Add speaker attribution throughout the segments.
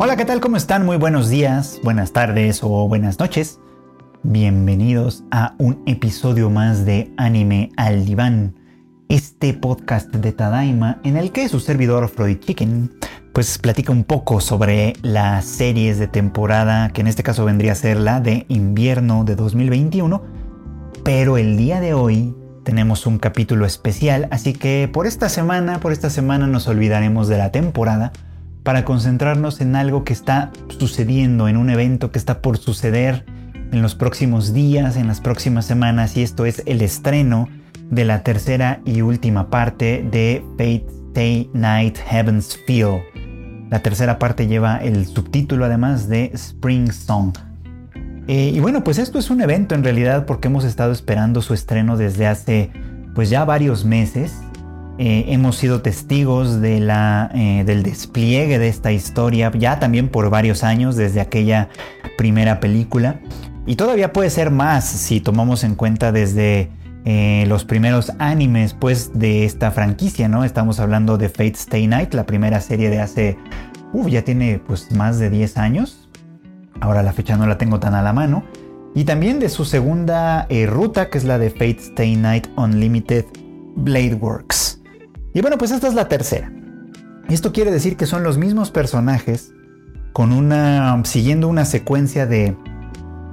Speaker 1: Hola, ¿qué tal? ¿Cómo están? Muy buenos días, buenas tardes o buenas noches. Bienvenidos a un episodio más de Anime al Diván, este podcast de Tadaima en el que su servidor Freud Chicken pues platica un poco sobre las series de temporada, que en este caso vendría a ser la de invierno de 2021, pero el día de hoy tenemos un capítulo especial, así que por esta semana, por esta semana nos olvidaremos de la temporada para concentrarnos en algo que está sucediendo, en un evento que está por suceder en los próximos días, en las próximas semanas, y esto es el estreno de la tercera y última parte de Fate Stay Night Heaven's Feel. La tercera parte lleva el subtítulo además de Spring Song. Eh, y bueno, pues esto es un evento en realidad porque hemos estado esperando su estreno desde hace pues ya varios meses. Eh, hemos sido testigos eh, del despliegue de esta historia ya también por varios años desde aquella primera película. Y todavía puede ser más si tomamos en cuenta desde eh, los primeros animes pues, de esta franquicia, ¿no? Estamos hablando de Fate Stay Night, la primera serie de hace, ya tiene pues más de 10 años. Ahora la fecha no la tengo tan a la mano. Y también de su segunda ruta, que es la de Fate Stay Night Unlimited Blade Works. Y bueno, pues esta es la tercera. Esto quiere decir que son los mismos personajes con una siguiendo una secuencia de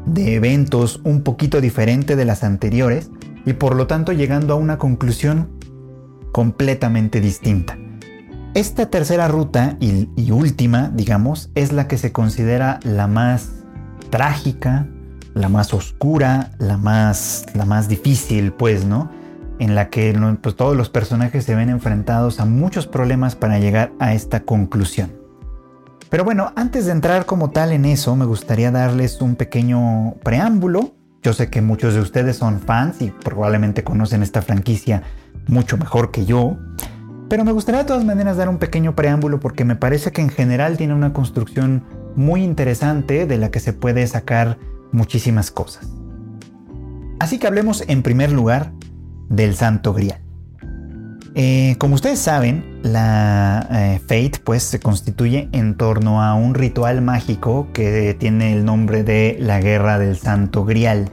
Speaker 1: de eventos un poquito diferente de las anteriores y por lo tanto llegando a una conclusión completamente distinta. Esta tercera ruta y, y, última, digamos, es la que se considera la más trágica, la más oscura, la más, la más difícil, pues, ¿no? En la que pues, todos los personajes se ven enfrentados a muchos problemas para llegar a esta conclusión. Pero bueno, antes de entrar como tal en eso, me gustaría darles un pequeño preámbulo. Yo sé que muchos de ustedes son fans y probablemente conocen esta franquicia mucho mejor que yo. Pero me gustaría de todas maneras dar un pequeño preámbulo porque me parece que en general tiene una construcción muy interesante de la que se puede sacar muchísimas cosas. Así que hablemos en primer lugar del Santo Grial. Eh, como ustedes saben, la eh, Fate pues se constituye en torno a un ritual mágico que tiene el nombre de la Guerra del Santo Grial.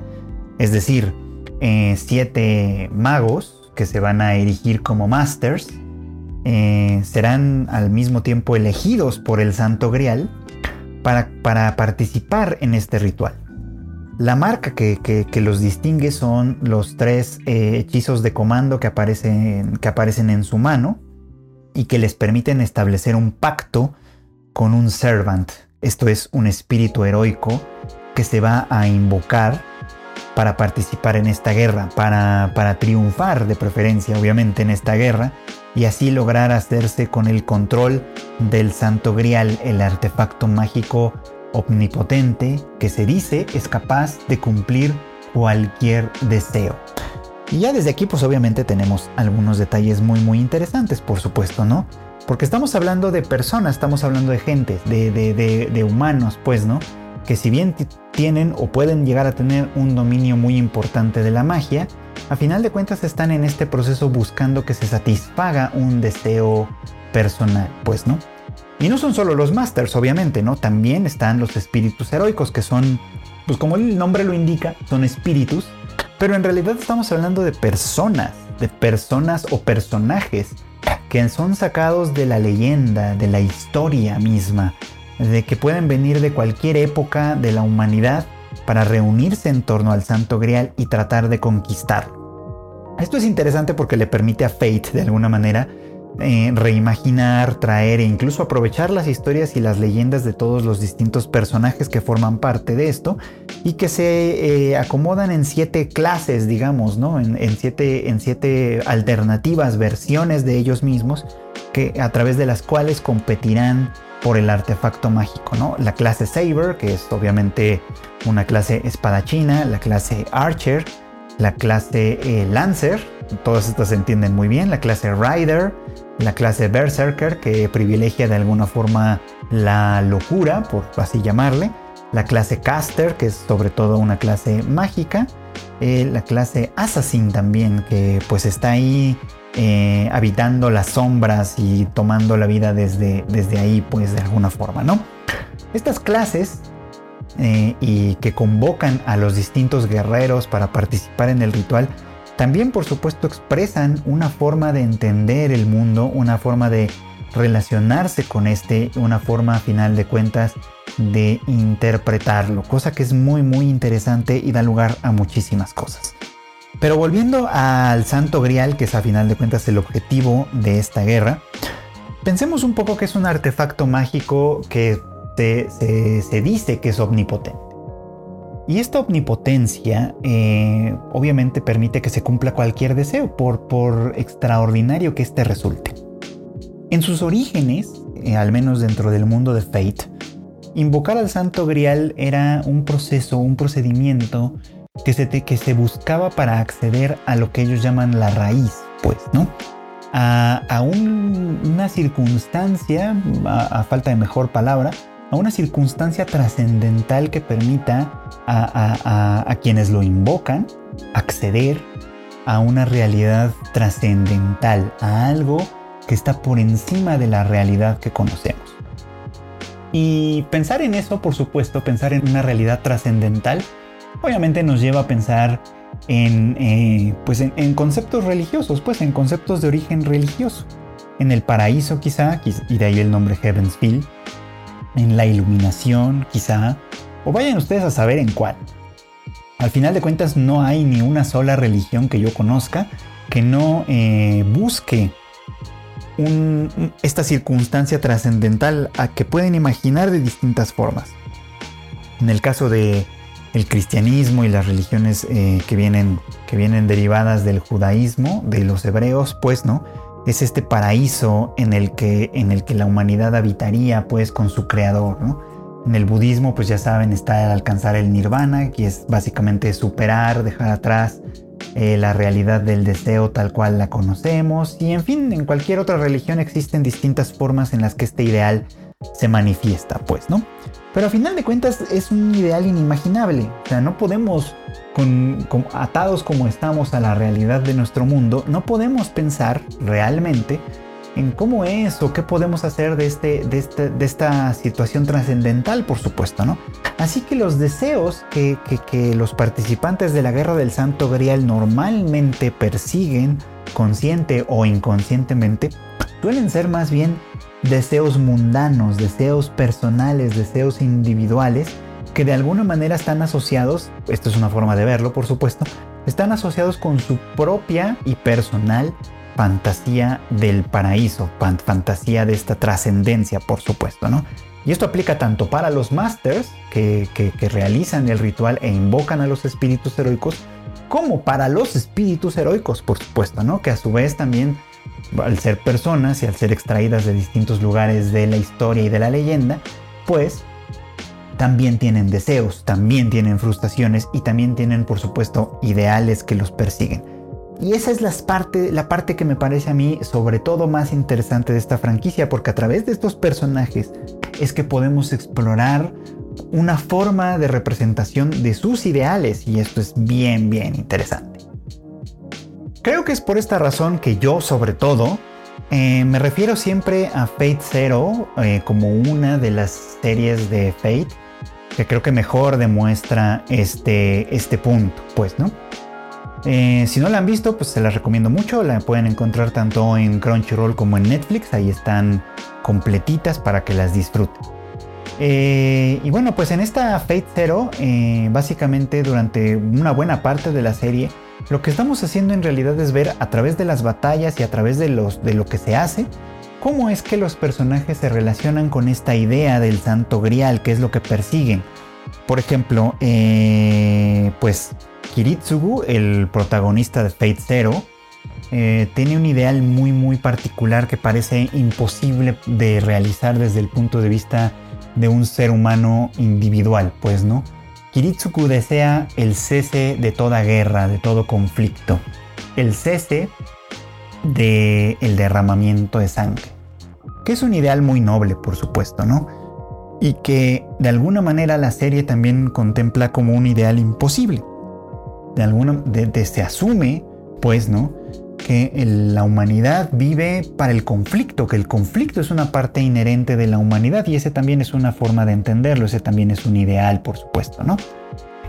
Speaker 1: Es decir, eh, siete magos que se van a erigir como masters serán al mismo tiempo elegidos por el Santo Grial para participar en este ritual. La marca que, los distingue son los tres eh, hechizos de comando que aparecen, que aparecen en su mano y que les permiten establecer un pacto con un servant. Esto es un espíritu heroico que se va a invocar para participar en esta guerra, para, para triunfar de preferencia obviamente en esta guerra y así lograr hacerse con el control del Santo Grial, el artefacto mágico omnipotente que se dice es capaz de cumplir cualquier deseo. Y ya desde aquí pues obviamente tenemos algunos detalles muy muy interesantes, por supuesto, ¿no? Porque estamos hablando de personas, estamos hablando de gente, de, de, humanos, pues, ¿no? Que si bien tienen o pueden llegar a tener un dominio muy importante de la magia, a final de cuentas están en este proceso buscando que se satisfaga un deseo personal, pues, ¿no? Y no son solo los Masters, obviamente, ¿no? También están los espíritus heroicos, que son, pues como el nombre lo indica, son espíritus. Pero en realidad estamos hablando de personas, de personas o personajes que son sacados de la leyenda, de la historia misma, de que pueden venir de cualquier época de la humanidad para reunirse en torno al Santo Grial y tratar de conquistarlo. Esto es interesante porque le permite a Fate, de alguna manera, eh, reimaginar, traer e incluso aprovechar las historias y las leyendas de todos los distintos personajes que forman parte de esto y que se eh, acomodan en siete clases, digamos, ¿no? En, siete, en siete alternativas, versiones de ellos mismos, que, a través de las cuales competirán por el artefacto mágico, ¿no? La clase Saber, que es obviamente una clase espadachina, la clase Archer, la clase eh, Lancer, todas estas se entienden muy bien, la clase Rider, la clase Berserker, que privilegia de alguna forma la locura, por así llamarle, la clase Caster, que es sobre todo una clase mágica, eh, la clase Assassin también, que pues está ahí eh, habitando las sombras y tomando la vida desde, desde ahí, pues de alguna forma, ¿no? Estas clases eh, y que convocan a los distintos guerreros para participar en el ritual, también por supuesto expresan una forma de entender el mundo, una forma de relacionarse con este, una forma a final de cuentas de interpretarlo, cosa que es muy muy interesante y da lugar a muchísimas cosas. Pero volviendo al Santo Grial, que es a final de cuentas el objetivo de esta guerra, pensemos un poco que es un artefacto mágico que se, dice que es omnipotente. Y esta omnipotencia eh, obviamente permite que se cumpla cualquier deseo, por, extraordinario que éste resulte. En sus orígenes, eh, al menos dentro del mundo de Fate, invocar al Santo Grial era un proceso, un procedimiento que se, que se buscaba para acceder a lo que ellos llaman la raíz, pues, ¿no? A, una circunstancia, a, falta de mejor palabra, a una circunstancia trascendental que permita a, quienes lo invocan acceder a una realidad trascendental, a algo que está por encima de la realidad que conocemos. Y pensar en eso, por supuesto, pensar en una realidad trascendental, obviamente nos lleva a pensar en, eh, pues en, conceptos religiosos, pues en conceptos de origen religioso. En el paraíso quizá, y de ahí el nombre Heavensfield, en la iluminación quizá, o vayan ustedes a saber en cuál. Al final de cuentas no hay ni una sola religión que yo conozca que no eh, busque esta circunstancia trascendental a que pueden imaginar de distintas formas. En el caso de el cristianismo y las religiones eh, que, vienen, que vienen derivadas del judaísmo, de los hebreos, pues no, es este paraíso en el que, en el que la humanidad habitaría pues con su creador, ¿no? En el budismo, pues ya saben, está el alcanzar el nirvana, que es básicamente superar, dejar atrás eh, la realidad del deseo tal cual la conocemos. Y en fin, en cualquier otra religión existen distintas formas en las que este ideal se manifiesta, pues, ¿no? Pero a final de cuentas es un ideal inimaginable. O sea, no podemos, atados como estamos a la realidad de nuestro mundo, no podemos pensar realmente en cómo es o qué podemos hacer de, este, de, este, esta situación trascendental, por supuesto, ¿no? Así que los deseos que, los participantes de la Guerra del Santo Grial normalmente persiguen, consciente o inconscientemente, suelen ser más bien deseos mundanos, deseos personales, deseos individuales, que de alguna manera están asociados, esto es una forma de verlo, por supuesto, están asociados con su propia y personal fantasía del paraíso, fantasía de esta trascendencia, por supuesto, ¿no? Y esto aplica tanto para los masters que, que, realizan el ritual e invocan a los espíritus heroicos, como para los espíritus heroicos, por supuesto, ¿no? Que a su vez también, al ser personas y al ser extraídas de distintos lugares de la historia y de la leyenda, pues también tienen deseos, también tienen frustraciones y también tienen, por supuesto, ideales que los persiguen. Y esa es la parte, la parte que me parece a mí sobre todo más interesante de esta franquicia, porque a través de estos personajes es que podemos explorar una forma de representación de sus ideales y esto es bien, bien interesante. Creo que es por esta razón que yo sobre todo eh, me refiero siempre a Fate Zero eh, como una de las series de Fate que creo que mejor demuestra este, este punto, pues, ¿no? Eh, si no la han visto, pues se la recomiendo mucho. La pueden encontrar tanto en Crunchyroll como en Netflix. Ahí están completitas para que las disfruten. Y bueno, pues en esta Fate Zero, básicamente durante una buena parte de la serie, lo que estamos haciendo en realidad es ver a través de las batallas y a través de, de lo que se hace, cómo es que los personajes se relacionan con esta idea del santo grial, que es lo que persiguen. Por ejemplo, pues Kiritsugu, el protagonista de Fate Zero, eh, tiene un ideal muy muy particular que parece imposible de realizar desde el punto de vista de un ser humano individual, pues no. Kiritsugu desea el cese de toda guerra, de todo conflicto, el cese del el derramamiento de sangre, que es un ideal muy noble, por supuesto, ¿no? Y que de alguna manera la serie también contempla como un ideal imposible de alguna de, se asume, pues, ¿no? Que la humanidad vive para el conflicto, que el conflicto es una parte inherente de la humanidad y ese también es una forma de entenderlo, ese también es un ideal, por supuesto, ¿no?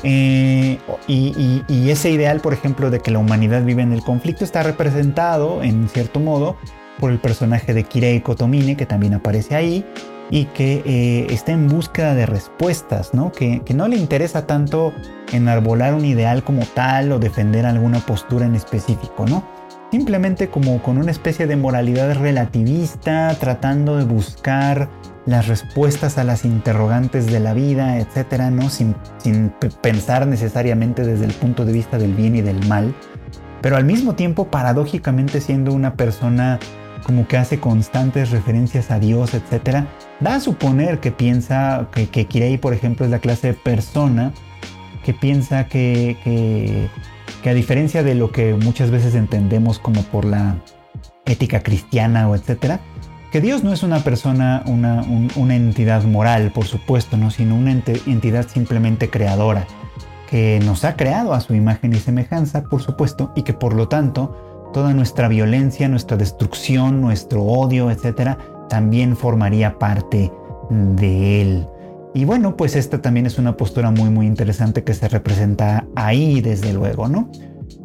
Speaker 1: Eh, y, ese ideal, por ejemplo, de que la humanidad vive en el conflicto está representado, en cierto modo, por el personaje de Kirei Kotomine, que también aparece ahí, y que eh, está en búsqueda de respuestas, ¿no? Que, que, no le interesa tanto enarbolar un ideal como tal o defender alguna postura en específico, ¿no? Simplemente como con una especie de moralidad relativista, tratando de buscar las respuestas a las interrogantes de la vida, etcétera, ¿no? Sin, pensar necesariamente desde el punto de vista del bien y del mal, pero al mismo tiempo paradójicamente siendo una persona como que hace constantes referencias a Dios, etcétera, da a suponer que piensa que, que Kirei, por ejemplo, es la clase de persona que piensa que, que a diferencia de lo que muchas veces entendemos como por la ética cristiana o etcétera, que Dios no es una persona, una, entidad moral, por supuesto, ¿no? sino una entidad simplemente creadora, que nos ha creado a su imagen y semejanza, por supuesto, y que por lo tanto toda nuestra violencia, nuestra destrucción, nuestro odio, etcétera, también formaría parte de él. Y bueno, pues esta también es una postura muy muy interesante que se representa ahí, desde luego, ¿no?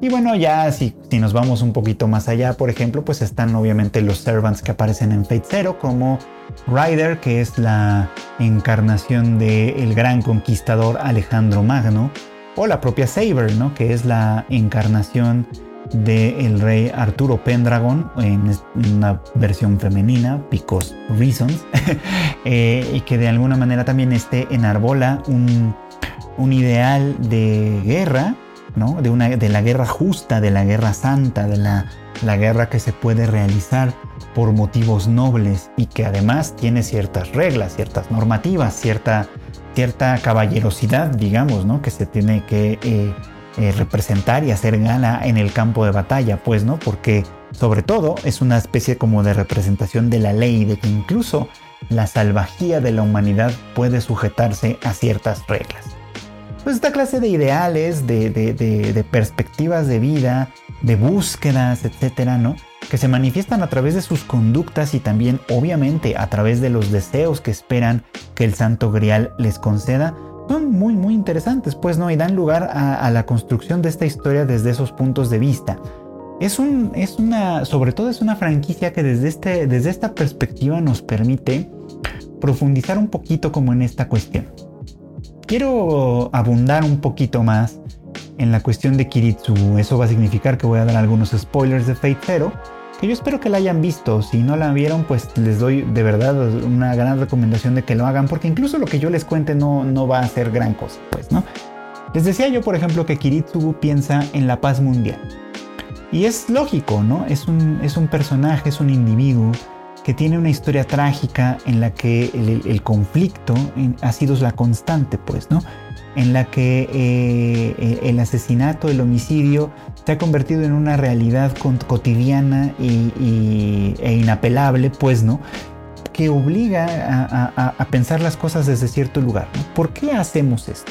Speaker 1: Y bueno, ya si, si nos vamos un poquito más allá, por ejemplo, pues están obviamente los servants que aparecen en Fate Zero, como Ryder, que es la encarnación del gran conquistador Alejandro Magno, o la propia Saber, ¿no? que es la encarnación del rey Arturo Pendragon en una versión femenina, because reasons, eh, y que de alguna manera también este enarbola un, un ideal de guerra de, una, de la guerra justa, de la guerra santa, de la, la guerra que se puede realizar por motivos nobles y que además tiene ciertas reglas, ciertas normativas, cierta, cierta caballerosidad, digamos, ¿no? que se tiene que eh, eh, representar y hacer gala en el campo de batalla, pues, ¿no? Porque sobre todo es una especie como de representación de la ley, de que incluso la salvajía de la humanidad puede sujetarse a ciertas reglas. Pues esta clase de ideales, de, perspectivas de vida, de búsquedas, etcétera, ¿no? Que se manifiestan a través de sus conductas y también, obviamente, a través de los deseos que esperan que el Santo Grial les conceda, son muy, muy interesantes, pues, ¿no? Y dan lugar a, la construcción de esta historia desde esos puntos de vista. Es, un, es una, sobre todo es una franquicia que desde, este, desde esta perspectiva nos permite profundizar un poquito como en esta cuestión. Quiero abundar un poquito más en la cuestión de Kiritsu. Eso va a significar que voy a dar algunos spoilers de Fate Zero, que yo espero que la hayan visto. Si no la vieron, pues les doy de verdad una gran recomendación de que lo hagan, porque incluso lo que yo les cuente no, no va a ser gran cosa, pues, ¿no? Les decía yo, por ejemplo, que Kiritsu piensa en la paz mundial. Y es lógico, ¿no? Es un, es un personaje, es un individuo que tiene una historia trágica en la que el, conflicto ha sido la constante, pues, ¿no? En la que eh, el asesinato, el homicidio se ha convertido en una realidad cotidiana y, e inapelable, pues, ¿no? Que obliga a, pensar las cosas desde cierto lugar. ¿Por qué hacemos esto?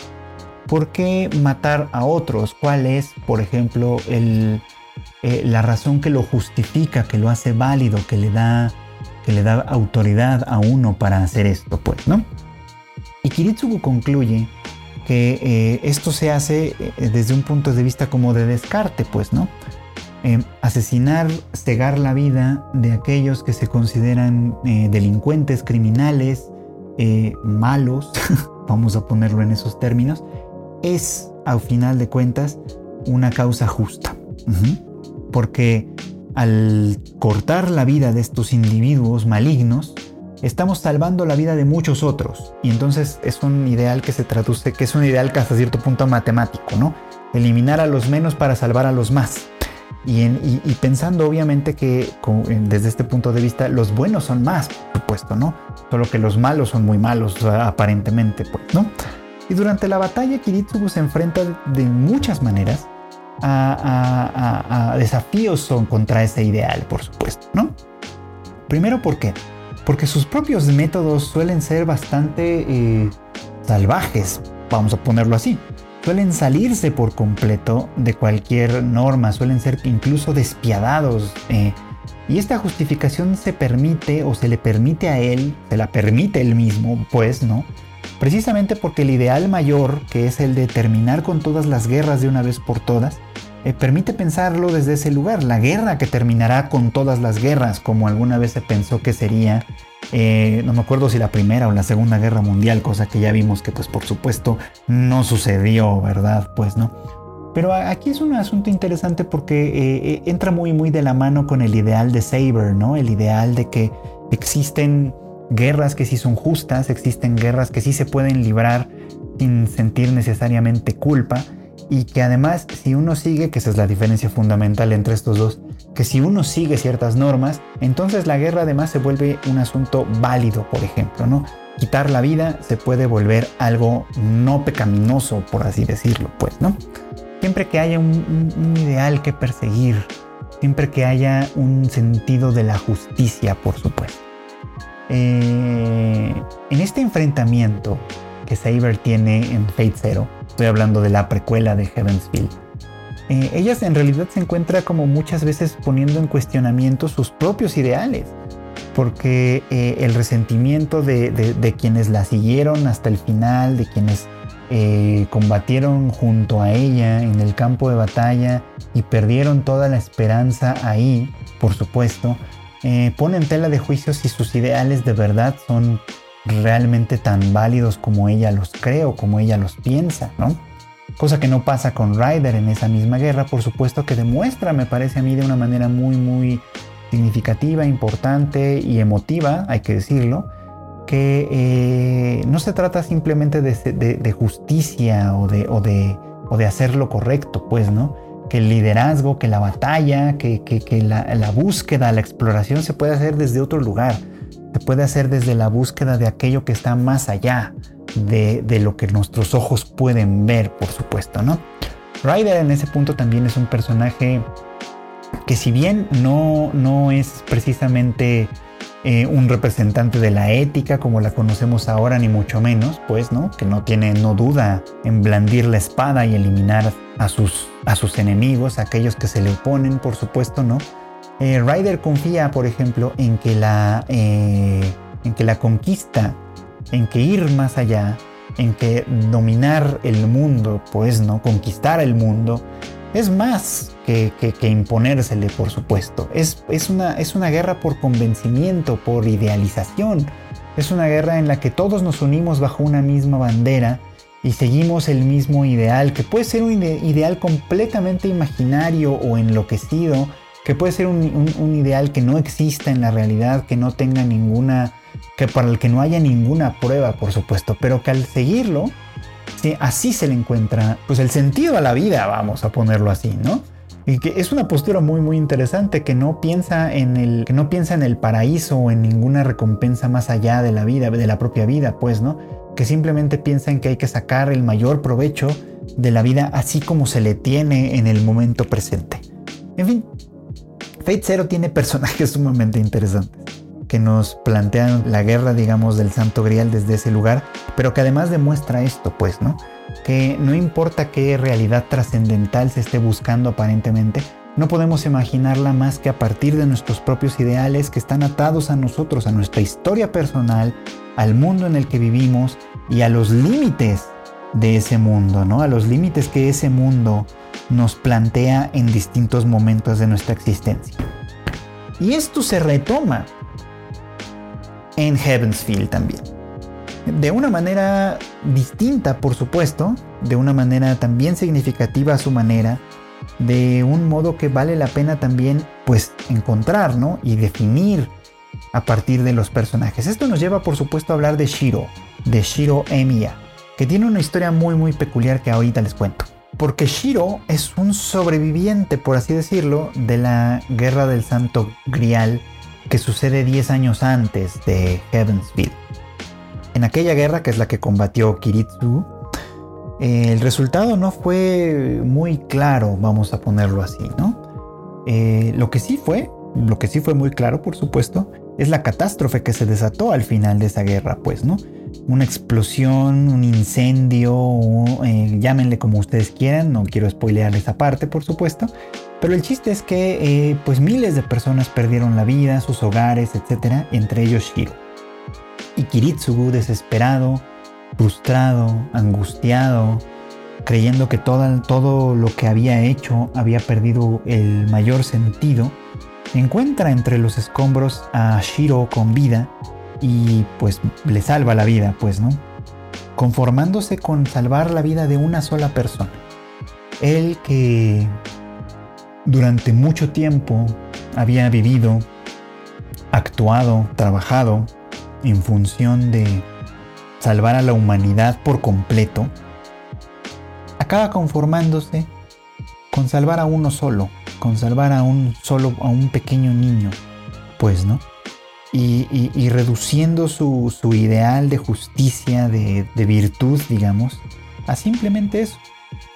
Speaker 1: ¿Por qué matar a otros? ¿Cuál es, por ejemplo, el, eh, la razón que lo justifica, que lo hace válido, que le da que le da autoridad a uno para hacer esto, pues, ¿no? Y Kiritsugu concluye que eh, esto se hace eh, desde un punto de vista como de descarte, pues, ¿no? Em, asesinar, cegar la vida de aquellos que se consideran eh, delincuentes, criminales, malos, vamos a ponerlo en esos términos, es, al final de cuentas, una causa justa. Porque al cortar la vida de estos individuos malignos, estamos salvando la vida de muchos otros. Y entonces es un ideal que se traduce, que es un ideal que hasta cierto punto matemático, ¿no? Eliminar a los menos para salvar a los más. Y, pensando obviamente que desde este punto de vista los buenos son más, por supuesto, ¿no? Solo que los malos son muy malos aparentemente, pues, ¿no? Y durante la batalla Kiritsugu se enfrenta de muchas maneras a, desafíos contra ese ideal, por supuesto, ¿no? Primero, ¿por qué? Porque sus propios métodos suelen ser bastante eh, salvajes, vamos a ponerlo así. suelen salirse por completo de cualquier norma, suelen ser incluso despiadados. Eh, y esta justificación se permite o se le permite a él, se la permite él mismo, pues, ¿no? Precisamente porque el ideal mayor, que es el de terminar con todas las guerras de una vez por todas, eh, permite pensarlo desde ese lugar, la guerra que terminará con todas las guerras, como alguna vez se pensó que sería, eh, no me acuerdo si la primera o la segunda guerra mundial, cosa que ya vimos que pues por supuesto no sucedió, ¿verdad? Pues no. Pero aquí es un asunto interesante porque eh, entra muy muy de la mano con el ideal de Saber, ¿no? El ideal de que existen guerras que sí son justas, existen guerras que sí se pueden librar sin sentir necesariamente culpa y que además si uno sigue, que esa es la diferencia fundamental entre estos dos, que si uno sigue ciertas normas, entonces la guerra además se vuelve un asunto válido, por ejemplo, ¿no? Quitar la vida se puede volver algo no pecaminoso, por así decirlo, pues, ¿no? Siempre que haya un, ideal que perseguir, siempre que haya un sentido de la justicia, por supuesto. Eh, en este enfrentamiento que Saber tiene en Fate Zero, Estoy hablando de la precuela de Heavensfield. Eh, ella en realidad se encuentra como muchas veces poniendo en cuestionamiento sus propios ideales, porque eh, el resentimiento de, quienes la siguieron hasta el final, de quienes eh, combatieron junto a ella en el campo de batalla y perdieron toda la esperanza ahí, por supuesto, pone en tela de juicio si sus ideales de verdad son realmente tan válidos como ella los cree o como ella los piensa, ¿no? Cosa que no pasa con Ryder en esa misma guerra, por supuesto que demuestra, me parece a mí, de una manera muy, muy significativa, importante y emotiva, hay que decirlo, que eh, no se trata simplemente de, justicia o de, hacer lo correcto, pues, ¿no? Que el liderazgo, que la batalla, que, la, la búsqueda, la exploración se puede hacer desde otro lugar se puede hacer desde la búsqueda de aquello que está más allá de, lo que nuestros ojos pueden ver, por supuesto, ¿no? Ryder en ese punto también es un personaje que si bien no, no es precisamente eh, un representante de la ética como la conocemos ahora, ni mucho menos, pues, ¿no? Que no tiene, no duda en blandir la espada y eliminar a sus, a sus enemigos, a aquellos que se le oponen, por supuesto, ¿no? Eh, Ryder confía, por ejemplo, en que, la, eh, en que la conquista, en que ir más allá, en que dominar el mundo, pues no, conquistar el mundo, es más que, que, imponérsele, por supuesto. Es, es, una, es una guerra por convencimiento, por idealización. Es una guerra en la que todos nos unimos bajo una misma bandera y seguimos el mismo ideal, que puede ser un ideal completamente imaginario o enloquecido, que puede ser un, ideal que no exista en la realidad, que no tenga ninguna, que para el que no haya ninguna prueba, por supuesto, pero que al seguirlo, así se le encuentra pues el sentido a la vida, vamos a ponerlo así, ¿no? Y que es una postura muy muy interesante que no piensa en el que no piensa en el paraíso o en ninguna recompensa más allá de la vida, de la propia vida, pues, ¿no? Que simplemente piensa en que hay que sacar el mayor provecho de la vida así como se le tiene en el momento presente. En fin, Fate Zero tiene personajes sumamente interesantes que nos plantean la guerra, digamos, del Santo Grial desde ese lugar, pero que además demuestra esto, pues, ¿no? Que no importa qué realidad trascendental se esté buscando aparentemente, no podemos imaginarla más que a partir de nuestros propios ideales que están atados a nosotros, a nuestra historia personal, al mundo en el que vivimos y a los límites de ese mundo, ¿no? A los límites que ese mundo nos plantea en distintos momentos de nuestra existencia. Y esto se retoma en Heavensfield también. De una manera distinta, por supuesto, de una manera también significativa a su manera, de un modo que vale la pena también pues encontrar, ¿no? Y definir a partir de los personajes. Esto nos lleva, por supuesto, a hablar de Shiro, de Shiro Emiya, que tiene una historia muy muy peculiar que ahorita les cuento porque Shiro es un sobreviviente, por así decirlo, de la Guerra del Santo Grial que sucede 10 años antes de Heavensfield. En aquella guerra, que es la que combatió Kiritsu, eh, el resultado no fue muy claro, vamos a ponerlo así, ¿no? Eh, lo que sí fue, lo que sí fue muy claro, por supuesto, es la catástrofe que se desató al final de esa guerra, pues, ¿no? Una explosión, un incendio, eh, llámenle como ustedes quieran, no quiero spoilear esa parte por supuesto, pero el chiste es que eh, pues miles de personas perdieron la vida, sus hogares, etc., entre ellos Shiro. Y Kiritsugu desesperado, frustrado, angustiado, creyendo que todo, todo lo que había hecho había perdido el mayor sentido, encuentra entre los escombros a Shiro con vida y pues le salva la vida, pues, ¿no? Conformándose con salvar la vida de una sola persona. Él que durante mucho tiempo había vivido, actuado, trabajado en función de salvar a la humanidad por completo, acaba conformándose con salvar a uno solo, con salvar a un solo, a un pequeño niño, pues, ¿no? Y, reduciendo su, ideal de justicia, de, virtud, digamos, a simplemente eso,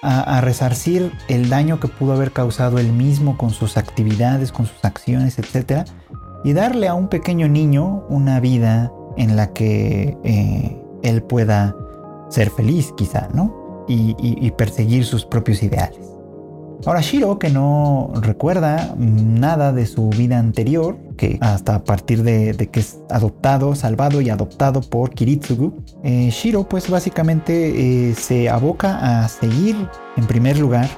Speaker 1: a, resarcir el daño que pudo haber causado él mismo con sus actividades, con sus acciones, etc. Y darle a un pequeño niño una vida en la que eh, él pueda ser feliz, quizá, ¿no? y perseguir sus propios ideales. Ahora Shiro, que no recuerda nada de su vida anterior, hasta a partir de, que es adoptado, salvado y adoptado por Kiritsugu, eh, Shiro pues básicamente eh, se aboca a seguir en primer lugar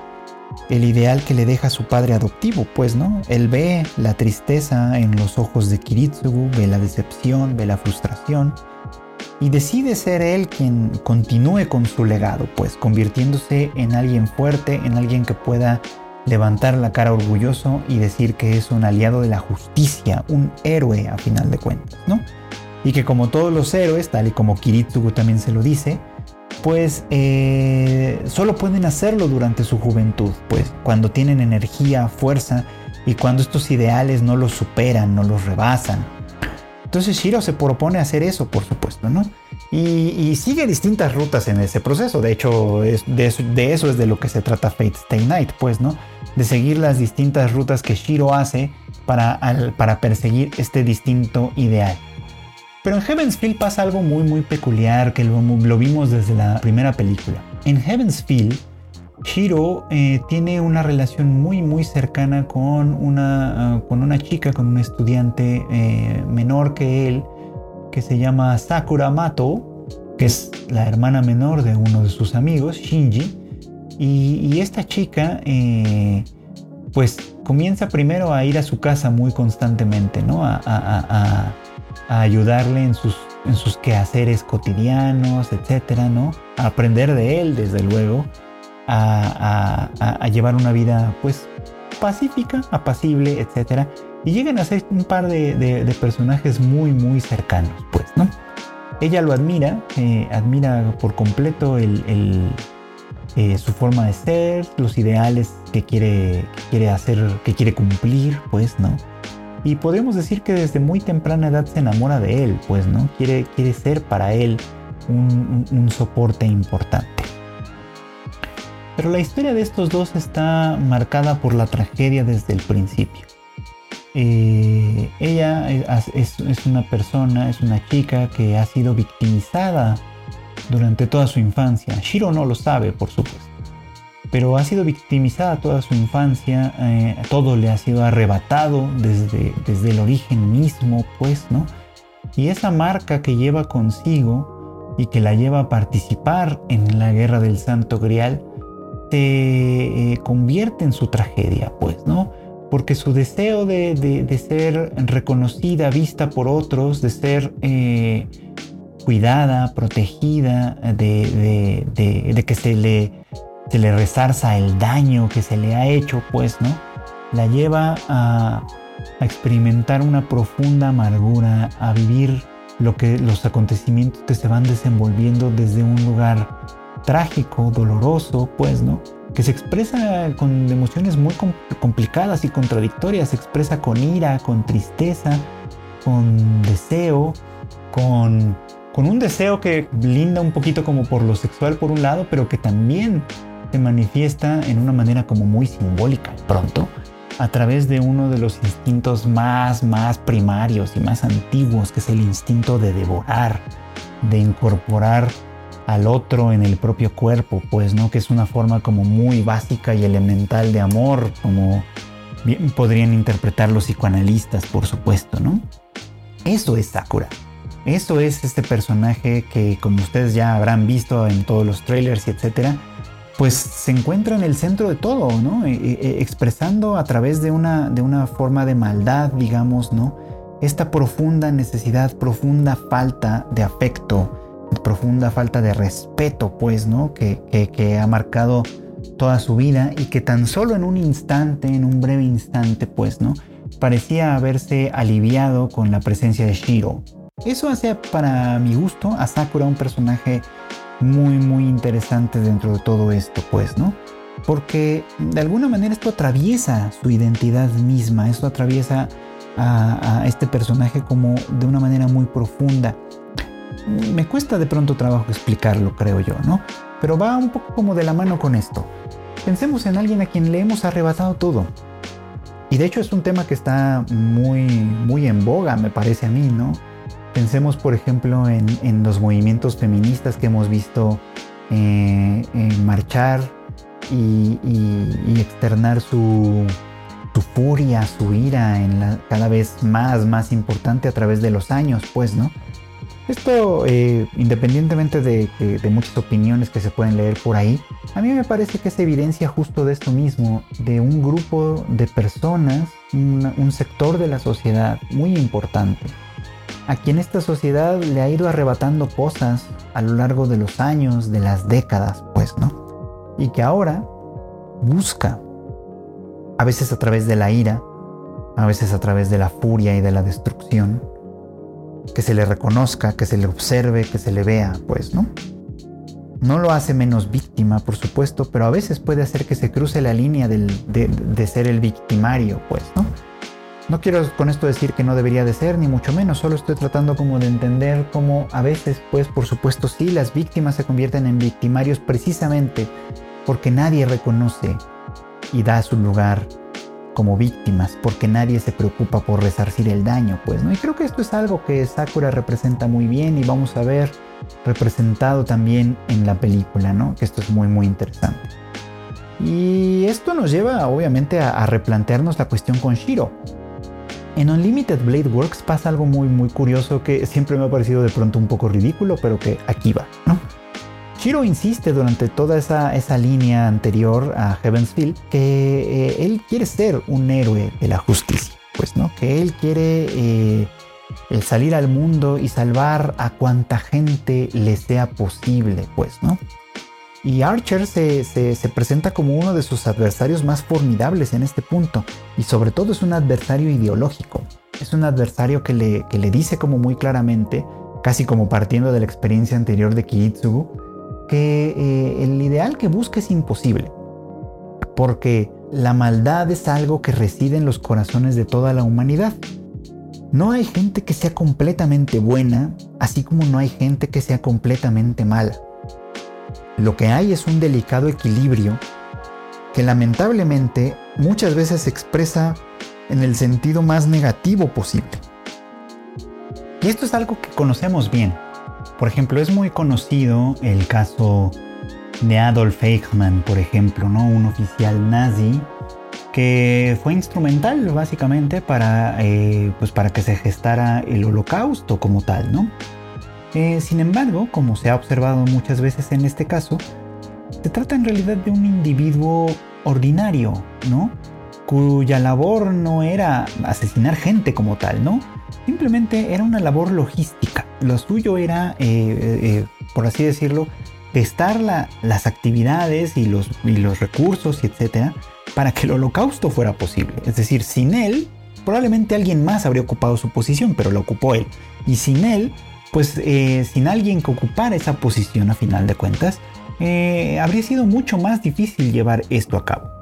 Speaker 1: el ideal que le deja su padre adoptivo, pues, ¿no? Él ve la tristeza en los ojos de Kiritsugu, ve la decepción, ve la frustración, y decide ser él quien continúe con su legado, pues convirtiéndose en alguien fuerte, en alguien que pueda levantar la cara orgulloso y decir que es un aliado de la justicia, un héroe a final de cuentas, ¿no? Y que como todos los héroes, tal y como Kiritsugu también se lo dice, pues eh, solo pueden hacerlo durante su juventud, pues cuando tienen energía, fuerza y cuando estos ideales no los superan, no los rebasan. Entonces Shiro se propone hacer eso, por supuesto, ¿no? Y, sigue distintas rutas en ese proceso. De hecho, de, eso, es de lo que se trata Fate Stay Night, pues, ¿no? De seguir las distintas rutas que Shiro hace para, perseguir este distinto ideal. Pero en Heaven's Feel pasa algo muy, muy peculiar que lo, lo vimos desde la primera película. En Heaven's Feel, Shiro eh, tiene una relación muy muy cercana con una, ah, chica, con un estudiante eh, menor que él, que se llama Sakura Mato, que es la hermana menor de uno de sus amigos, Shinji. Y, esta chica, eh, pues comienza primero a ir a su casa muy constantemente, ¿no? A, ayudarle en sus, en sus quehaceres cotidianos, etcétera, ¿no? A aprender de él, desde luego a, llevar una vida pues pacífica, apacible, etc. Y llegan a ser un par de, personajes muy, muy cercanos, pues, ¿no? Ella lo admira, eh, admira por completo eh, su forma de ser, los ideales que quiere, quiere hacer, que quiere cumplir, pues, ¿no? Y podemos decir que desde muy temprana edad se enamora de él, pues, ¿no? Quiere, quiere ser para él un soporte importante. Pero la historia de estos dos está marcada por la tragedia desde el principio. Eh, ella es, una persona, es una chica que ha sido victimizada durante toda su infancia. Shiro no lo sabe, por supuesto. Pero ha sido victimizada toda su infancia, eh, todo le ha sido arrebatado desde, desde el origen mismo, pues, ¿no? Y esa marca que lleva consigo y que la lleva a participar en la guerra del Santo Grial, se eh, convierte en su tragedia, pues, ¿no? Porque su deseo de, ser reconocida, vista por otros, de ser eh, cuidada, protegida, de, que se le, se le resarza el daño que se le ha hecho, pues, ¿no? La lleva a, a experimentar una profunda amargura, a vivir lo que, los acontecimientos que se van desenvolviendo desde un lugar trágico, doloroso, pues, ¿no? Que se expresa con emociones muy complicadas y contradictorias, se expresa con ira, con tristeza, con deseo, con, con un deseo que linda un poquito como por lo sexual por un lado, pero que también se manifiesta en una manera como muy simbólica pronto a través de uno de los instintos más, más primarios y más antiguos, que es el instinto de devorar, de incorporar al otro en el propio cuerpo, pues, ¿no? Que es una forma como muy básica y elemental de amor, como bien podrían interpretar los psicoanalistas, por supuesto, ¿no? Eso es Sakura. Eso es este personaje que, como ustedes ya habrán visto en todos los trailers y etcétera, pues se encuentra en el centro de todo, ¿no? E, e, e, expresando a través de una, de una forma de maldad, digamos, ¿no? Esta profunda necesidad, profunda falta de afecto, profunda falta de respeto, pues, ¿no? Que, que, ha marcado toda su vida y que tan solo en un instante, en un breve instante, pues, ¿no? Parecía haberse aliviado con la presencia de Shiro. Eso hace para mi gusto a Sakura un personaje muy, muy interesante dentro de todo esto, pues, ¿no? Porque de alguna manera esto atraviesa su identidad misma, esto atraviesa a, a este personaje como de una manera muy profunda me cuesta de pronto trabajo explicarlo, creo yo, ¿no? Pero va un poco como de la mano con esto. Pensemos en alguien a quien le hemos arrebatado todo. Y de hecho es un tema que está muy, muy en boga, me parece a mí, ¿no? Pensemos, por ejemplo, en, los movimientos feministas que hemos visto eh, marchar y, externar su, furia, su ira en cada vez más, más importante a través de los años, pues, ¿no? Esto, eh, independientemente de, muchas opiniones que se pueden leer por ahí, a mí me parece que es evidencia justo de esto mismo, de un grupo de personas, un sector de la sociedad muy importante, a quien esta sociedad le ha ido arrebatando cosas a lo largo de los años, de las décadas, pues, ¿no? Y que ahora busca, a veces a través de la ira, a veces a través de la furia y de la destrucción, que se le reconozca, que se le observe, que se le vea, pues, ¿no? No lo hace menos víctima, por supuesto, pero a veces puede hacer que se cruce la línea de, ser el victimario, pues, ¿no? No quiero con esto decir que no debería de ser, ni mucho menos, solo estoy tratando como de entender cómo a veces, pues, por supuesto, sí, las víctimas se convierten en victimarios precisamente porque nadie reconoce y da su lugar como víctimas porque nadie se preocupa por resarcir el daño, pues, ¿no? Y creo que esto es algo que Sakura representa muy bien y vamos a ver representado también en la película, ¿no? Que esto es muy, muy interesante. Y esto nos lleva, obviamente, a, replantearnos la cuestión con Shiro. En Unlimited Blade Works pasa algo muy, muy curioso que siempre me ha parecido de pronto un poco ridículo, pero que aquí va, ¿no? Shiro insiste durante toda esa, esa línea anterior a Heaven's Field que eh, él quiere ser un héroe de la justicia, pues, ¿no? Que él quiere eh, salir al mundo y salvar a cuanta gente le sea posible, pues, ¿no? Y Archer se, se, presenta como uno de sus adversarios más formidables en este punto, y sobre todo es un adversario ideológico. Es un adversario que le, que le dice como muy claramente, casi como partiendo de la experiencia anterior de Kiitsugu, que eh, el ideal que busca es imposible, porque la maldad es algo que reside en los corazones de toda la humanidad. No hay gente que sea completamente buena, así como no hay gente que sea completamente mala. Lo que hay es un delicado equilibrio que lamentablemente muchas veces se expresa en el sentido más negativo posible. Y esto es algo que conocemos bien. Por ejemplo, es muy conocido el caso de Adolf Eichmann, por ejemplo, ¿no? un oficial nazi que fue instrumental básicamente para, eh, pues para que se gestara el holocausto como tal. ¿no? Eh, sin embargo, como se ha observado muchas veces en este caso, se trata en realidad de un individuo ordinario, ¿no? cuya labor no era asesinar gente como tal, ¿no? Simplemente era una labor logística. Lo suyo era, eh, eh, eh, por así decirlo, testar las actividades y los, recursos, y etcétera, para que el holocausto fuera posible. Es decir, sin él, probablemente alguien más habría ocupado su posición, pero lo ocupó él. Y sin él, pues sin alguien que ocupara esa posición a final de cuentas, habría sido mucho más difícil llevar esto a cabo.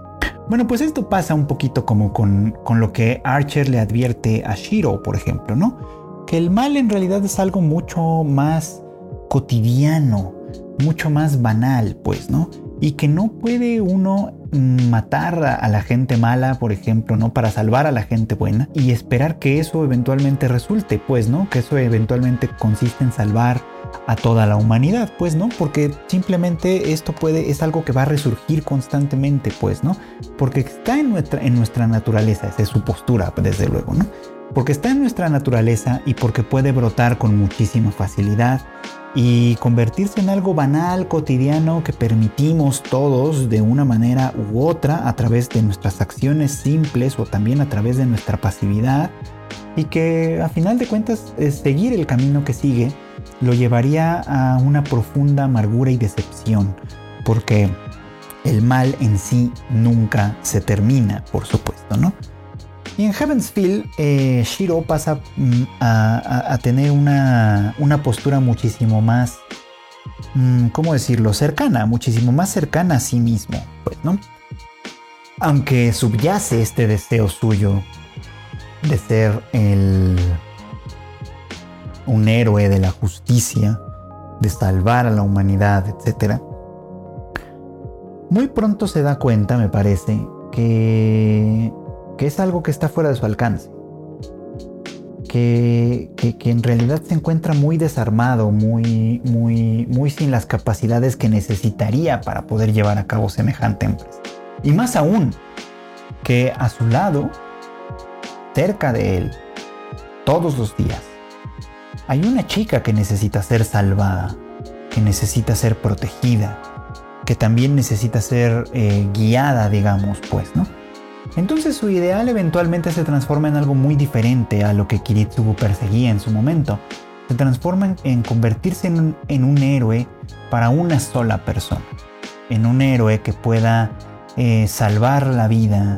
Speaker 1: Bueno, pues esto pasa un poquito como con, lo que Archer le advierte a Shiro, por ejemplo, ¿no? Que el mal en realidad es algo mucho más cotidiano, mucho más banal, pues, ¿no? Y que no puede uno matar a, la gente mala, por ejemplo, ¿no? Para salvar a la gente buena y esperar que eso eventualmente resulte, pues, ¿no? Que eso eventualmente consiste en salvar a toda la humanidad, pues, ¿no? Porque simplemente esto puede, es algo que va a resurgir constantemente, pues, ¿no? Porque está en nuestra, en nuestra naturaleza, esa es su postura, desde luego, ¿no? Porque está en nuestra naturaleza y porque puede brotar con muchísima facilidad y convertirse en algo banal, cotidiano, que permitimos todos de una manera u otra a través de nuestras acciones simples o también a través de nuestra pasividad y que a final de cuentas seguir el camino que sigue lo llevaría a una profunda amargura y decepción, porque el mal en sí nunca se termina, por supuesto, ¿no? Y en Heavensfield, eh, Shiro pasa mm, a, tener una, postura muchísimo más, mm, ¿cómo decirlo?, cercana, muchísimo más cercana a sí mismo, pues, ¿no? Aunque subyace este deseo suyo de ser el, un héroe de la justicia, de salvar a la humanidad, etc. Muy pronto se da cuenta, me parece, que, que es algo que está fuera de su alcance. Que, que, en realidad se encuentra muy desarmado, muy, muy, muy sin las capacidades que necesitaría para poder llevar a cabo semejante empresa. Y más aún, que a su lado cerca de él, todos los días. Hay una chica que necesita ser salvada, que necesita ser protegida, que también necesita ser eh, guiada, digamos, pues, ¿no? Entonces su ideal eventualmente se transforma en algo muy diferente a lo que Kiritsugu perseguía en su momento. Se transforma en, convertirse en un, héroe para una sola persona. En un héroe que pueda eh, salvar la vida,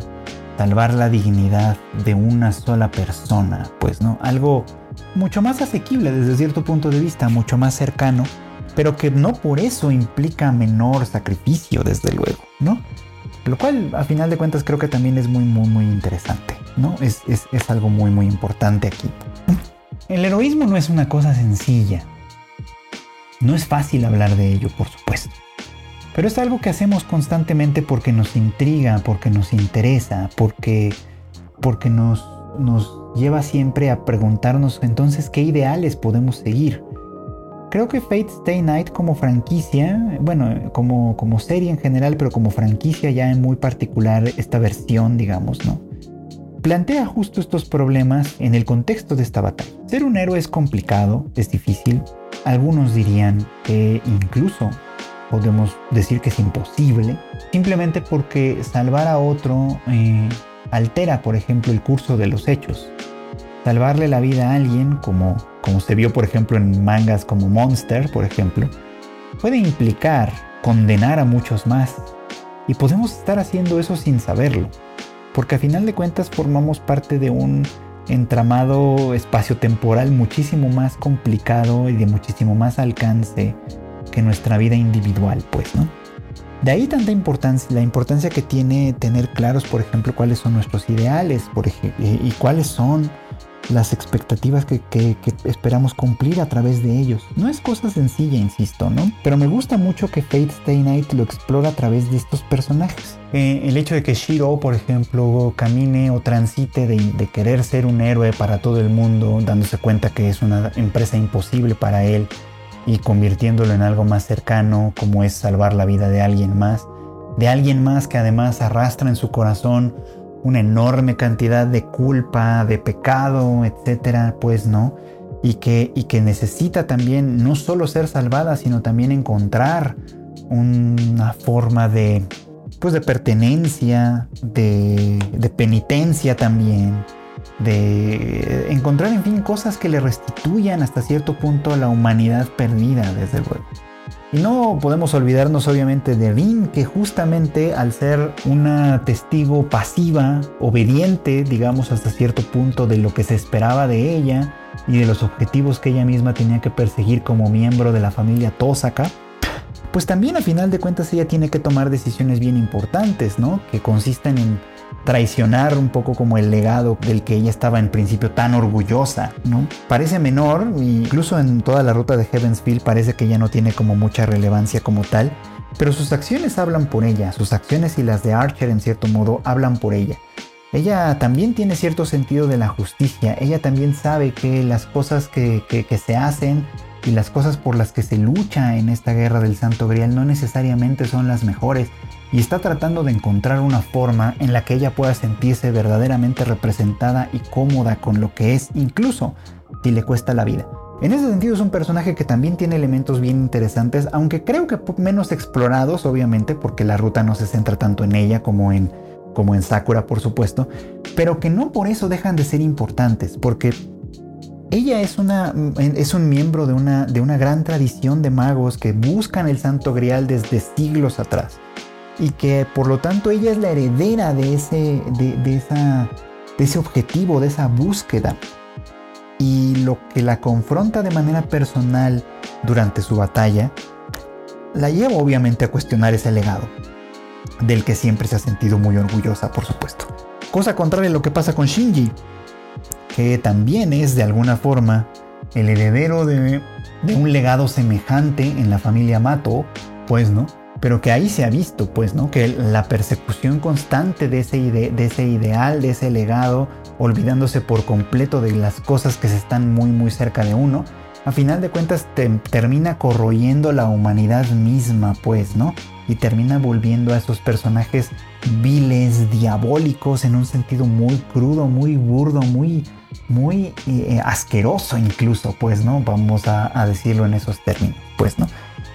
Speaker 1: salvar la dignidad de una sola persona, pues, ¿no? Algo mucho más asequible desde cierto punto de vista, mucho más cercano, pero que no por eso implica menor sacrificio, desde luego, ¿no? Lo cual, a final de cuentas, creo que también es muy, muy, muy interesante, ¿no? Es, es, es algo muy, muy importante aquí. El heroísmo no es una cosa sencilla. No es fácil hablar de ello, por supuesto. Pero es algo que hacemos constantemente porque nos intriga, porque nos interesa, porque, porque nos, nos lleva siempre a preguntarnos entonces qué ideales podemos seguir. Creo que Fate Stay Night como franquicia, bueno, como, como serie en general, pero como franquicia ya en muy particular, esta versión, digamos, ¿no? Plantea justo estos problemas en el contexto de esta batalla. Ser un héroe es complicado, es difícil. Algunos dirían que incluso podemos decir que es imposible, simplemente porque salvar a otro eh, altera, por ejemplo, el curso de los hechos. Salvarle la vida a alguien, como, como se vio, por ejemplo, en mangas como Monster, por ejemplo, puede implicar condenar a muchos más. Y podemos estar haciendo eso sin saberlo, porque a final de cuentas formamos parte de un entramado espacio-temporal muchísimo más complicado y de muchísimo más alcance que nuestra vida individual, pues, ¿no? De ahí tanta importancia, la importancia que tiene tener claros, por ejemplo, cuáles son nuestros ideales por y cuáles son las expectativas que, esperamos cumplir a través de ellos. No es cosa sencilla, insisto, ¿no? Pero me gusta mucho que Fate Stay Night lo explora a través de estos personajes. Eh, el hecho de que Shiro, por ejemplo, camine o transite de, de querer ser un héroe para todo el mundo, dándose cuenta que es una empresa imposible para él y convirtiéndolo en algo más cercano como es salvar la vida de alguien más, de alguien más que además arrastra en su corazón una enorme cantidad de culpa, de pecado, etcétera, pues no, y que, y que necesita también no solo ser salvada, sino también encontrar una forma de, pues de pertenencia, de, de penitencia también, de encontrar, en fin, cosas que le restituyan hasta cierto punto la humanidad perdida, desde luego. Y no podemos olvidarnos obviamente de Rin, que justamente al ser una testigo pasiva, obediente, digamos hasta cierto punto de lo que se esperaba de ella y de los objetivos que ella misma tenía que perseguir como miembro de la familia Tosaka, pues también a final de cuentas ella tiene que tomar decisiones bien importantes, ¿no? Que consisten en traicionar un poco como el legado del que ella estaba en principio tan orgullosa, ¿no? Parece menor, incluso en toda la ruta de Heavensfield parece que ella no tiene como mucha relevancia como tal, pero sus acciones hablan por ella, sus acciones y las de Archer en cierto modo hablan por ella. Ella también tiene cierto sentido de la justicia, ella también sabe que las cosas que, que se hacen y las cosas por las que se lucha en esta guerra del Santo Grial no necesariamente son las mejores y está tratando de encontrar una forma en la que ella pueda sentirse verdaderamente representada y cómoda con lo que es, incluso si le cuesta la vida. En ese sentido es un personaje que también tiene elementos bien interesantes, aunque creo que menos explorados, obviamente, porque la ruta no se centra tanto en ella como en, como en Sakura, por supuesto, pero que no por eso dejan de ser importantes, porque ella es, una, es un miembro de una, de una gran tradición de magos que buscan el Santo Grial desde siglos atrás y que por lo tanto ella es la heredera de ese, de, esa, de ese objetivo, de esa búsqueda y lo que la confronta de manera personal durante su batalla, la lleva obviamente a cuestionar ese legado, del que siempre se ha sentido muy orgullosa, por supuesto. Cosa contraria a lo que pasa con Shinji, que también es de alguna forma el heredero de, un legado semejante en la familia Mato, pues, ¿no? Pero que ahí se ha visto, pues, ¿no? Que la persecución constante de ese, de ese ideal, de ese legado, olvidándose por completo de las cosas que se están muy muy cerca de uno, a final de cuentas termina corroyendo la humanidad misma, pues, ¿no? Y termina volviendo a esos personajes viles, diabólicos, en un sentido muy crudo, muy burdo, muy, muy eh, asqueroso incluso, pues, ¿no? Vamos a, decirlo en esos términos, pues, ¿no?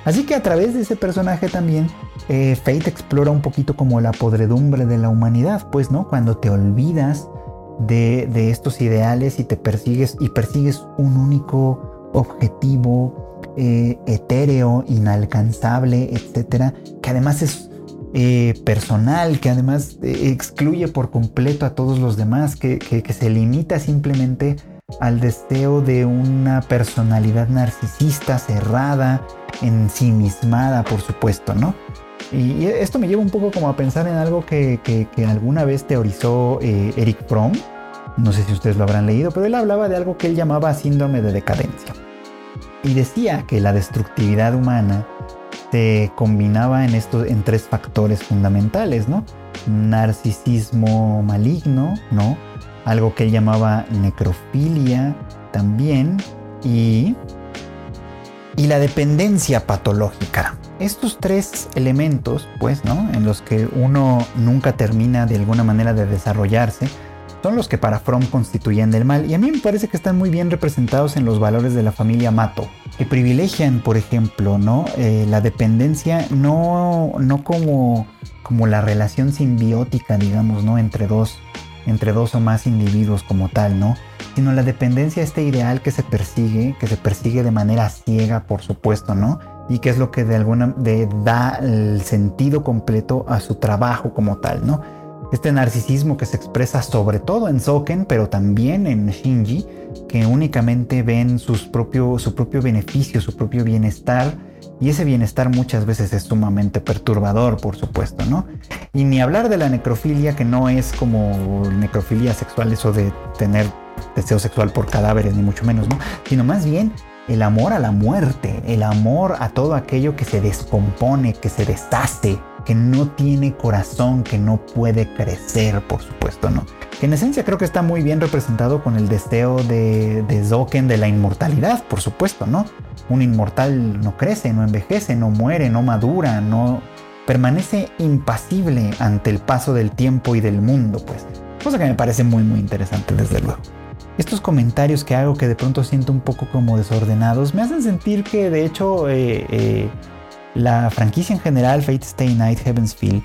Speaker 1: Así que a través de ese personaje también, eh, Fate explora un poquito como la podredumbre de la humanidad, pues, ¿no? Cuando te olvidas de, estos ideales y te persigues y persigues un único objetivo eh, etéreo, inalcanzable, etcétera, que además es eh, personal, que además excluye por completo a todos los demás, que, que, se limita simplemente al deseo de una personalidad narcisista, cerrada, ensimismada, por supuesto, ¿no? Y esto me lleva un poco como a pensar en algo que, alguna vez teorizó eh, Eric Fromm. No sé si ustedes lo habrán leído, pero él hablaba de algo que él llamaba síndrome de decadencia. Y decía que la destructividad humana se combinaba en, estos, en tres factores fundamentales, ¿no? Narcisismo maligno, ¿no? Algo que él llamaba necrofilia también y, y la dependencia patológica estos tres elementos, pues, ¿no? En los que uno nunca termina de alguna manera de desarrollarse, son los que para Fromm constituyen el mal y a mí me parece que están muy bien representados en los valores de la familia Mato, que privilegian, por ejemplo, ¿no? Eh, la dependencia no, no como, como la relación simbiótica, digamos, ¿no? Entre dos, entre dos o más individuos como tal, ¿no? Sino la dependencia, este ideal que se persigue, que se persigue de manera ciega, por supuesto, ¿no? y qué es lo que de alguna de, da el sentido completo a su trabajo como tal, ¿no? Este narcisismo que se expresa sobre todo en Soken, pero también en Shinji, que únicamente ven sus su propio beneficio, su propio bienestar, y ese bienestar muchas veces es sumamente perturbador, por supuesto, ¿no? Y ni hablar de la necrofilia, que no es como necrofilia sexual, eso de tener deseo sexual por cadáveres, ni mucho menos, ¿no? Sino más bien el amor a la muerte, el amor a todo aquello que se descompone, que se deshace, que no tiene corazón, que no puede crecer, por supuesto, ¿no? Que en esencia creo que está muy bien representado con el deseo de, de Zoken de la inmortalidad, por supuesto, ¿no? Un inmortal no crece, no envejece, no muere, no madura, no permanece impasible ante el paso del tiempo y del mundo, pues. Cosa que me parece muy, muy interesante, desde luego. Estos comentarios que hago que de pronto siento un poco como desordenados me hacen sentir que de hecho eh, eh, la franquicia en general, Fate Stay Night, Heavensfield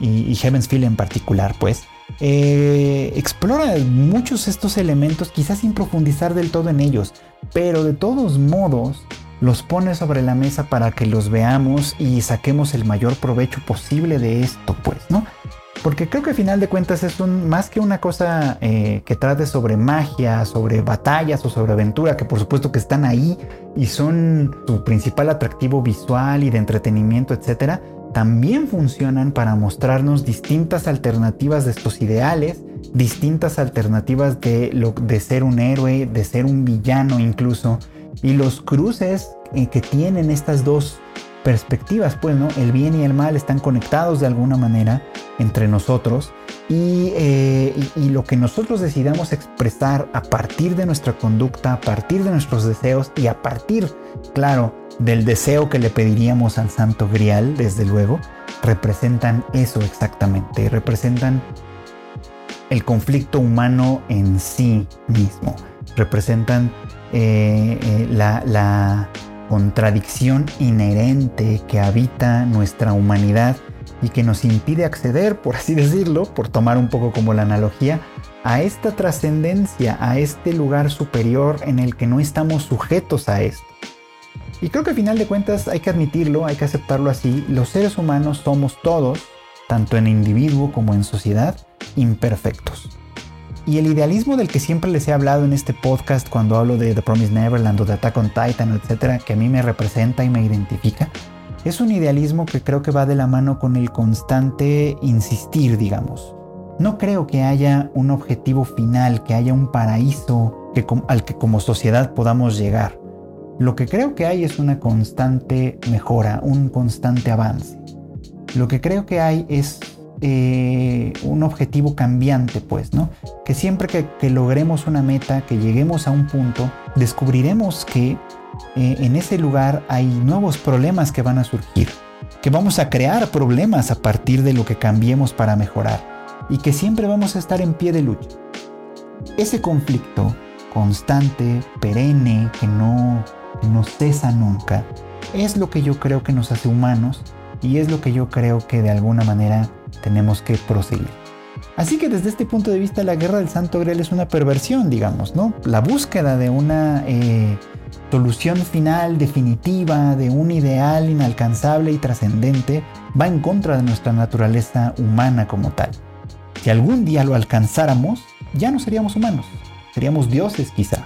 Speaker 1: y, y Heavensfield en particular, pues, eh, explora muchos estos elementos, quizás sin profundizar del todo en ellos, pero de todos modos los pone sobre la mesa para que los veamos y saquemos el mayor provecho posible de esto, pues, ¿no? Porque creo que al final de cuentas es un, más que una cosa eh, que trate sobre magia, sobre batallas o sobre aventura, que por supuesto que están ahí y son su principal atractivo visual y de entretenimiento, etcétera, también funcionan para mostrarnos distintas alternativas de estos ideales, distintas alternativas de, lo, de ser un héroe, de ser un villano incluso, y los cruces eh, que tienen estas dos perspectivas, pues, ¿no? El bien y el mal están conectados de alguna manera entre nosotros eh, y, lo que nosotros decidamos expresar a partir de nuestra conducta, a partir de nuestros deseos y a partir, claro, del deseo que le pediríamos al Santo Grial, desde luego, representan eso exactamente, representan el conflicto humano en sí mismo, representan eh, eh, la contradicción inherente que habita nuestra humanidad y que nos impide acceder, por así decirlo, por tomar un poco como la analogía, a esta trascendencia, a este lugar superior en el que no estamos sujetos a esto. Y creo que al final de cuentas hay que admitirlo, hay que aceptarlo así, los seres humanos somos todos, tanto en individuo como en sociedad, imperfectos. Y el idealismo del que siempre les he hablado en este podcast cuando hablo de The Promised Neverland o de Attack on Titan, etcétera, que a mí me representa y me identifica, es un idealismo que creo que va de la mano con el constante insistir, digamos. No creo que haya un objetivo final, que haya un paraíso al que como sociedad podamos llegar. Lo que creo que hay es una constante mejora, un constante avance. Lo que creo que hay es eh, un objetivo cambiante, pues, ¿no? Que siempre que, logremos una meta, que lleguemos a un punto, descubriremos que eh, en ese lugar hay nuevos problemas que van a surgir, que vamos a crear problemas a partir de lo que cambiemos para mejorar y que siempre vamos a estar en pie de lucha. Ese conflicto constante, perenne, que no no cesa nunca, es lo que yo creo que nos hace humanos y es lo que yo creo que de alguna manera tenemos que proseguir. Así que desde este punto de vista la guerra del Santo Grial es una perversión, digamos, ¿no? La búsqueda de una eh, solución final, definitiva, de un ideal inalcanzable y trascendente, va en contra de nuestra naturaleza humana como tal. Si algún día lo alcanzáramos, ya no seríamos humanos, seríamos dioses quizá,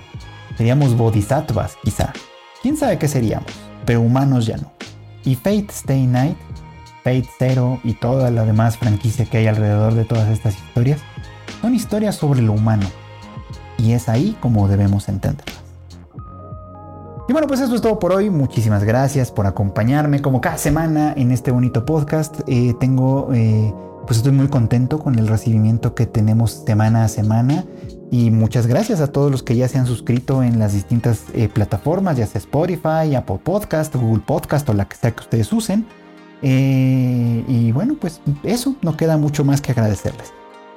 Speaker 1: seríamos bodhisattvas quizá, quién sabe qué seríamos, pero humanos ya no. Y Fate Stay Night, Fate Zero y toda la demás franquicia que hay alrededor de todas estas historias son historias sobre lo humano. Y es ahí como debemos entenderlas. Y bueno, pues eso es todo por hoy. Muchísimas gracias por acompañarme como cada semana en este bonito podcast. Eh, tengo, eh, pues estoy muy contento con el recibimiento que tenemos semana a semana. Y muchas gracias a todos los que ya se han suscrito en las distintas eh, plataformas, ya sea Spotify, Apple Podcast, Google Podcast o la que sea que ustedes usen. Eh, y bueno, pues eso no queda mucho más que agradecerles.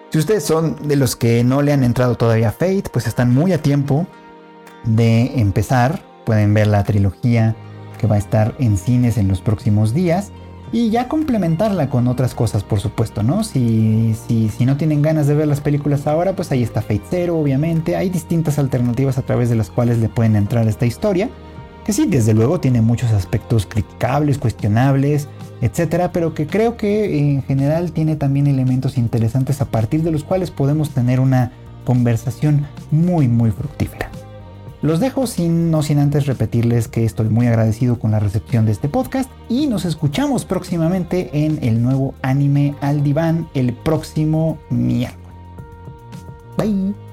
Speaker 1: Si ustedes son de los que no le han entrado todavía a Fate, pues están muy a tiempo de empezar. Pueden ver la trilogía que va a estar en cines en los próximos días y ya complementarla con otras cosas, por supuesto, ¿no? Si, si, si, no tienen ganas de ver las películas ahora, pues ahí está Fate Zero, obviamente. Hay distintas alternativas a través de las cuales le pueden entrar esta historia. Que sí, desde luego tiene muchos aspectos criticables, cuestionables, etcétera, pero que creo que en general tiene también elementos interesantes a partir de los cuales podemos tener una conversación muy, muy fructífera. Los dejo sin, no sin antes repetirles que estoy muy agradecido con la recepción de este podcast y nos escuchamos próximamente en el nuevo anime al diván el próximo miércoles. Bye.